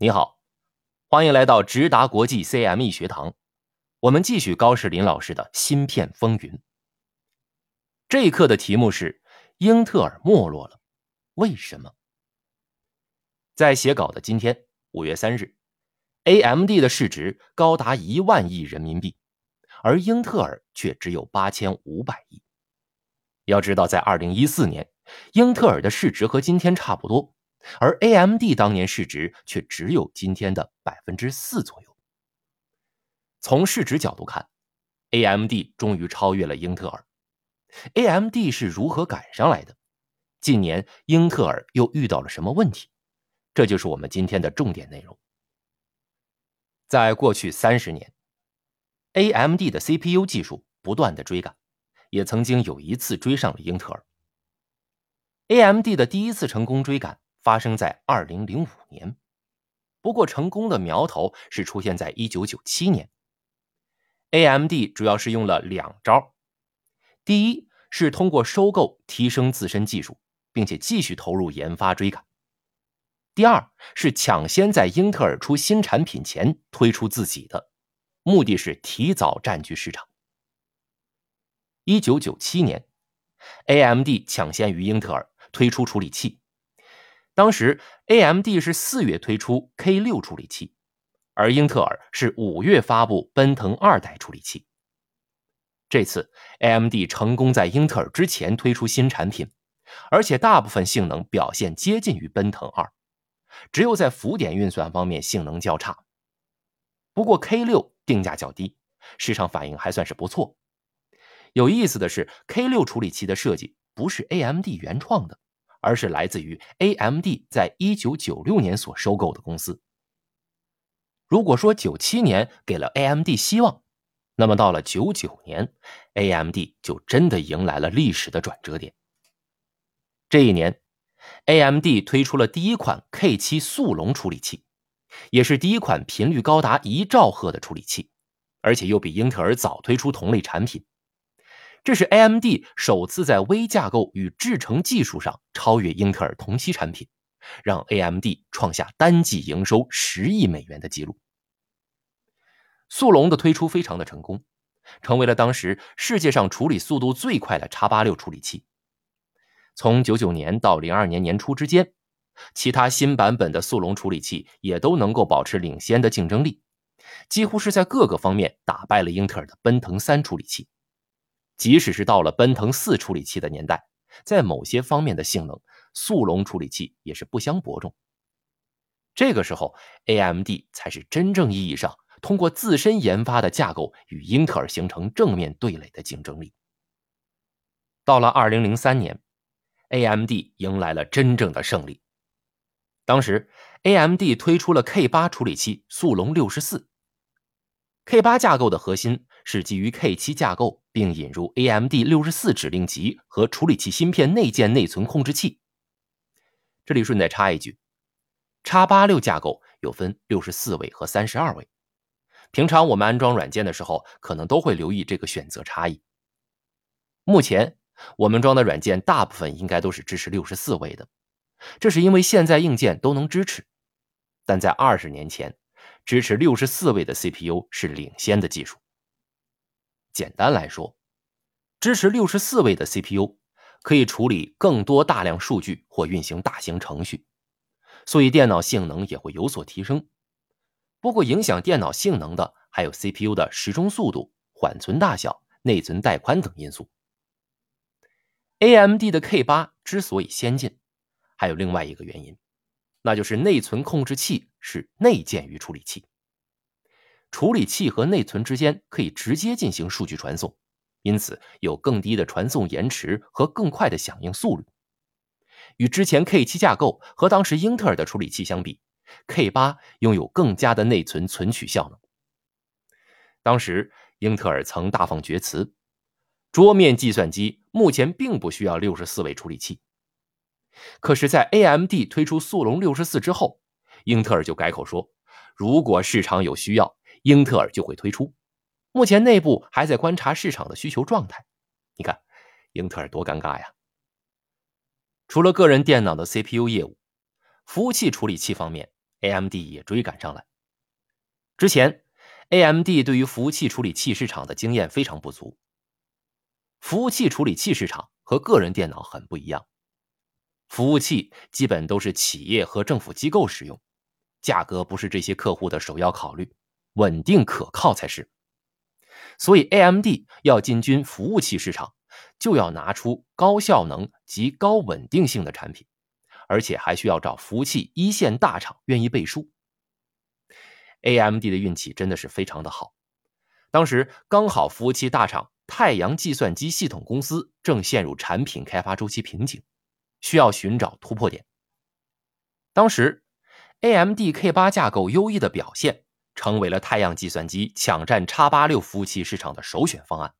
你好，欢迎来到直达国际 CME 学堂。我们继续高士林老师的芯片风云。这一课的题目是：英特尔没落了，为什么？在写稿的今天，五月三日，AMD 的市值高达一万亿人民币，而英特尔却只有八千五百亿。要知道，在二零一四年，英特尔的市值和今天差不多，而 AMD 当年市值却只有今天的百分之四左右。从市值角度看，AMD 终于超越了英特尔。AMD 是如何赶上来的？近年英特尔又遇到了什么问题？这就是我们今天的重点内容。在过去三十年，AMD 的 CPU 技术不断的追赶。也曾经有一次追上了英特尔。AMD 的第一次成功追赶发生在二零零五年，不过成功的苗头是出现在一九九七年。AMD 主要是用了两招：第一是通过收购提升自身技术，并且继续投入研发追赶；第二是抢先在英特尔出新产品前推出自己的，目的是提早占据市场。一九九七年，AMD 抢先于英特尔推出处理器。当时，AMD 是四月推出 K 六处理器，而英特尔是五月发布奔腾二代处理器。这次，AMD 成功在英特尔之前推出新产品，而且大部分性能表现接近于奔腾二，只有在浮点运算方面性能较差。不过 K 六定价较低，市场反应还算是不错。有意思的是，K 六处理器的设计不是 AMD 原创的，而是来自于 AMD 在一九九六年所收购的公司。如果说九七年给了 AMD 希望，那么到了九九年，AMD 就真的迎来了历史的转折点。这一年，AMD 推出了第一款 K 七速龙处理器，也是第一款频率高达一兆赫的处理器，而且又比英特尔早推出同类产品。这是 AMD 首次在微架构与制程技术上超越英特尔同期产品，让 AMD 创下单季营收十亿美元的记录。速龙的推出非常的成功，成为了当时世界上处理速度最快的 x 八六处理器。从九九年到零二年年初之间，其他新版本的速龙处理器也都能够保持领先的竞争力，几乎是在各个方面打败了英特尔的奔腾三处理器。即使是到了奔腾四处理器的年代，在某些方面的性能，速龙处理器也是不相伯仲。这个时候，AMD 才是真正意义上通过自身研发的架构与英特尔形成正面对垒的竞争力。到了二零零三年，AMD 迎来了真正的胜利。当时，AMD 推出了 K 八处理器速龙六十四。K 八架构的核心是基于 K 七架构，并引入 AMD 六十四指令集和处理器芯片内建内存控制器。这里顺带插一句，x 八六架构有分六十四位和三十二位。平常我们安装软件的时候，可能都会留意这个选择差异。目前我们装的软件大部分应该都是支持六十四位的，这是因为现在硬件都能支持，但在二十年前。支持六十四位的 CPU 是领先的技术。简单来说，支持六十四位的 CPU 可以处理更多大量数据或运行大型程序，所以电脑性能也会有所提升。不过，影响电脑性能的还有 CPU 的时钟速度、缓存大小、内存带宽等因素。AMD 的 K 八之所以先进，还有另外一个原因。那就是内存控制器是内建于处理器，处理器和内存之间可以直接进行数据传送，因此有更低的传送延迟和更快的响应速率。与之前 K 七架构和当时英特尔的处理器相比，K 八拥有更佳的内存存取效能。当时英特尔曾大放厥词，桌面计算机目前并不需要六十四位处理器。可是，在 AMD 推出速龙六十四之后，英特尔就改口说，如果市场有需要，英特尔就会推出。目前内部还在观察市场的需求状态。你看，英特尔多尴尬呀！除了个人电脑的 CPU 业务，服务器处理器方面，AMD 也追赶上来。之前，AMD 对于服务器处理器市场的经验非常不足。服务器处理器市场和个人电脑很不一样，服务器基本都是企业和政府机构使用，价格不是这些客户的首要考虑，稳定可靠才是。所以，AMD 要进军服务器市场，就要拿出高效能及高稳定性的产品，而且还需要找服务器一线大厂愿意背书。AMD 的运气真的是非常的好，当时刚好服务器大厂。太阳计算机系统公司正陷入产品开发周期瓶颈，需要寻找突破点。当时，AMD K8 架构优异的表现，成为了太阳计算机抢占 x 八六服务器市场的首选方案。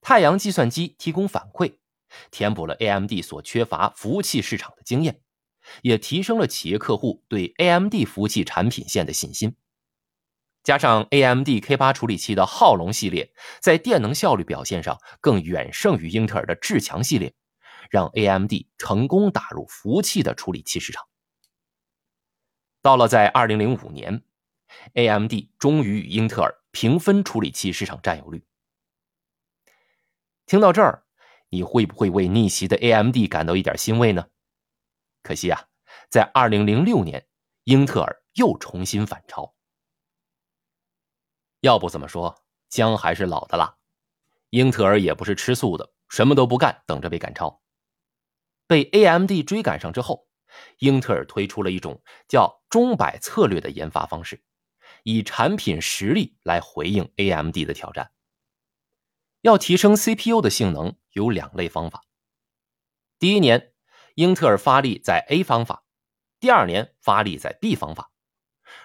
太阳计算机提供反馈，填补了 AMD 所缺乏服务器市场的经验，也提升了企业客户对 AMD 服务器产品线的信心。加上 AMD K8 处理器的浩龙系列，在电能效率表现上更远胜于英特尔的至强系列，让 AMD 成功打入服务器的处理器市场。到了在2005年，AMD 终于与英特尔平分处理器市场占有率。听到这儿，你会不会为逆袭的 AMD 感到一点欣慰呢？可惜啊，在2006年，英特尔又重新反超。要不怎么说姜还是老的辣？英特尔也不是吃素的，什么都不干，等着被赶超。被 AMD 追赶上之后，英特尔推出了一种叫“钟摆策略”的研发方式，以产品实力来回应 AMD 的挑战。要提升 CPU 的性能，有两类方法。第一年，英特尔发力在 A 方法；第二年发力在 B 方法。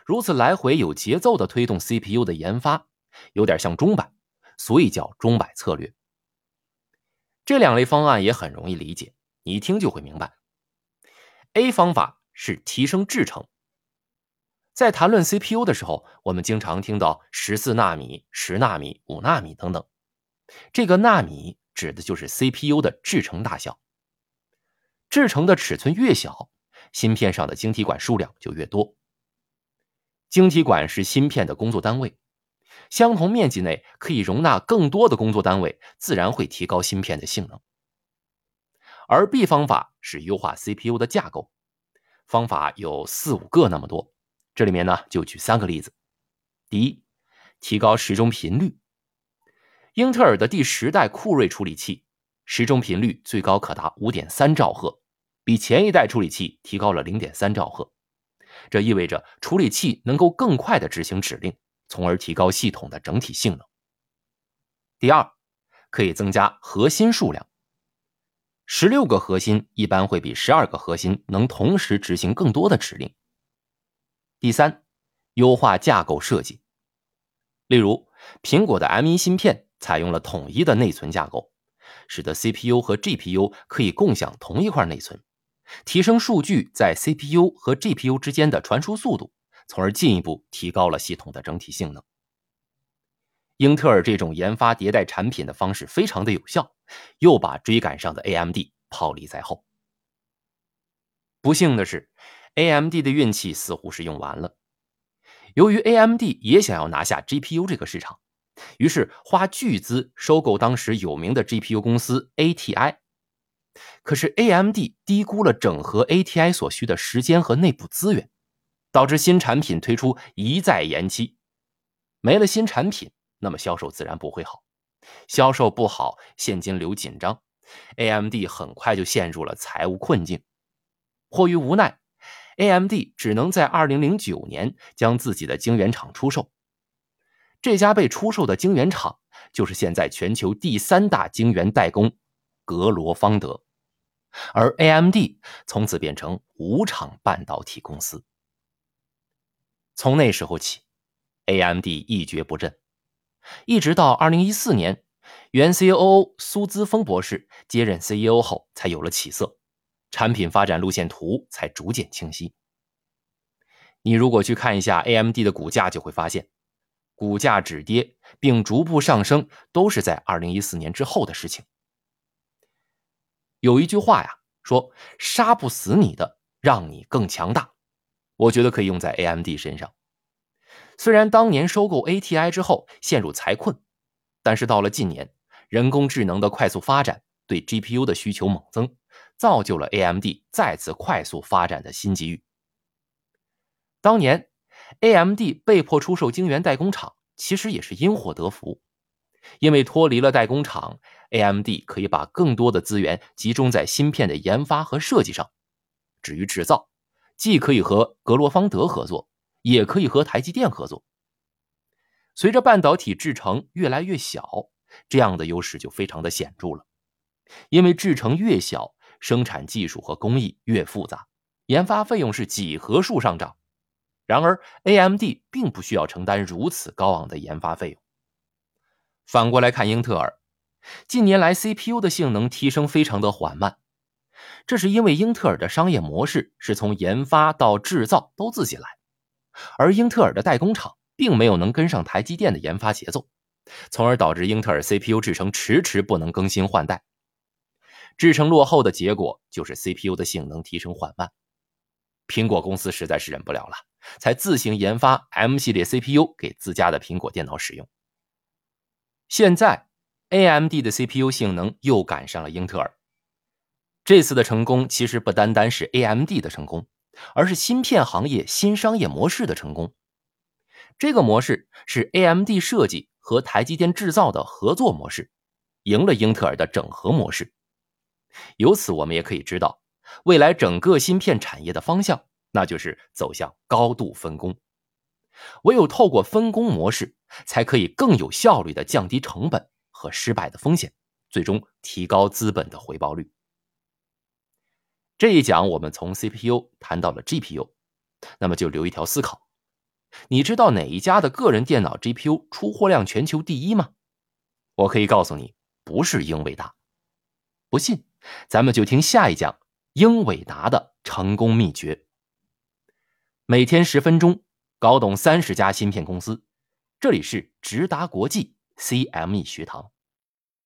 如此来回有节奏的推动 CPU 的研发，有点像钟摆，所以叫钟摆策略。这两类方案也很容易理解，你一听就会明白。A 方法是提升制程，在谈论 CPU 的时候，我们经常听到十四纳米、十纳米、五纳米等等，这个纳米指的就是 CPU 的制程大小。制程的尺寸越小，芯片上的晶体管数量就越多。晶体管是芯片的工作单位，相同面积内可以容纳更多的工作单位，自然会提高芯片的性能。而 B 方法是优化 CPU 的架构，方法有四五个那么多，这里面呢就举三个例子。第一，提高时钟频率。英特尔的第十代酷睿处理器时钟频率最高可达五点三兆赫，比前一代处理器提高了零点三兆赫。这意味着处理器能够更快的执行指令，从而提高系统的整体性能。第二，可以增加核心数量。十六个核心一般会比十二个核心能同时执行更多的指令。第三，优化架构设计。例如，苹果的 M1 芯片采用了统一的内存架构，使得 CPU 和 GPU 可以共享同一块内存。提升数据在 CPU 和 GPU 之间的传输速度，从而进一步提高了系统的整体性能。英特尔这种研发迭代产品的方式非常的有效，又把追赶上的 AMD 抛离在后。不幸的是，AMD 的运气似乎是用完了。由于 AMD 也想要拿下 GPU 这个市场，于是花巨资收购当时有名的 GPU 公司 ATI。可是，AMD 低估了整合 ATI 所需的时间和内部资源，导致新产品推出一再延期。没了新产品，那么销售自然不会好。销售不好，现金流紧张，AMD 很快就陷入了财务困境。迫于无奈，AMD 只能在2009年将自己的晶圆厂出售。这家被出售的晶圆厂，就是现在全球第三大晶圆代工——格罗方德。而 AMD 从此变成无厂半导体公司。从那时候起，AMD 一蹶不振，一直到2014年，原 COO 苏姿丰博士接任 CEO 后，才有了起色，产品发展路线图才逐渐清晰。你如果去看一下 AMD 的股价，就会发现，股价止跌并逐步上升，都是在2014年之后的事情。有一句话呀，说杀不死你的，让你更强大。我觉得可以用在 AMD 身上。虽然当年收购 ATI 之后陷入财困，但是到了近年，人工智能的快速发展对 GPU 的需求猛增，造就了 AMD 再次快速发展的新机遇。当年，AMD 被迫出售晶圆代工厂，其实也是因祸得福，因为脱离了代工厂，AMD 可以把更多的资源集中在芯片的研发和设计上。至于制造，既可以和格罗方德合作，也可以和台积电合作。随着半导体制程越来越小，这样的优势就非常的显著了。因为制程越小，生产技术和工艺越复杂，研发费用是几何数上涨。然而，AMD 并不需要承担如此高昂的研发费用。反过来看，英特尔近年来 CPU 的性能提升非常的缓慢。这是因为英特尔的商业模式是从研发到制造都自己来，而英特尔的代工厂并没有能跟上台积电的研发节奏，从而导致英特尔 CPU 制程迟迟不能更新换代。制成落后的结果就是 CPU 的性能提升缓慢。苹果公司实在是忍不了了，才自行研发 M 系列 CPU 给自家的苹果电脑使用。现在，AMD 的 CPU 性能又赶上了英特尔。这次的成功其实不单单是 AMD 的成功，而是芯片行业新商业模式的成功。这个模式是 AMD 设计和台积电制造的合作模式，赢了英特尔的整合模式。由此，我们也可以知道，未来整个芯片产业的方向，那就是走向高度分工。唯有透过分工模式，才可以更有效率的降低成本和失败的风险，最终提高资本的回报率。这一讲我们从 CPU 谈到了 GPU，那么就留一条思考：你知道哪一家的个人电脑 GPU 出货量全球第一吗？我可以告诉你，不是英伟达。不信，咱们就听下一讲英伟达的成功秘诀。每天十分钟，搞懂三十家芯片公司。这里是直达国际 CME 学堂。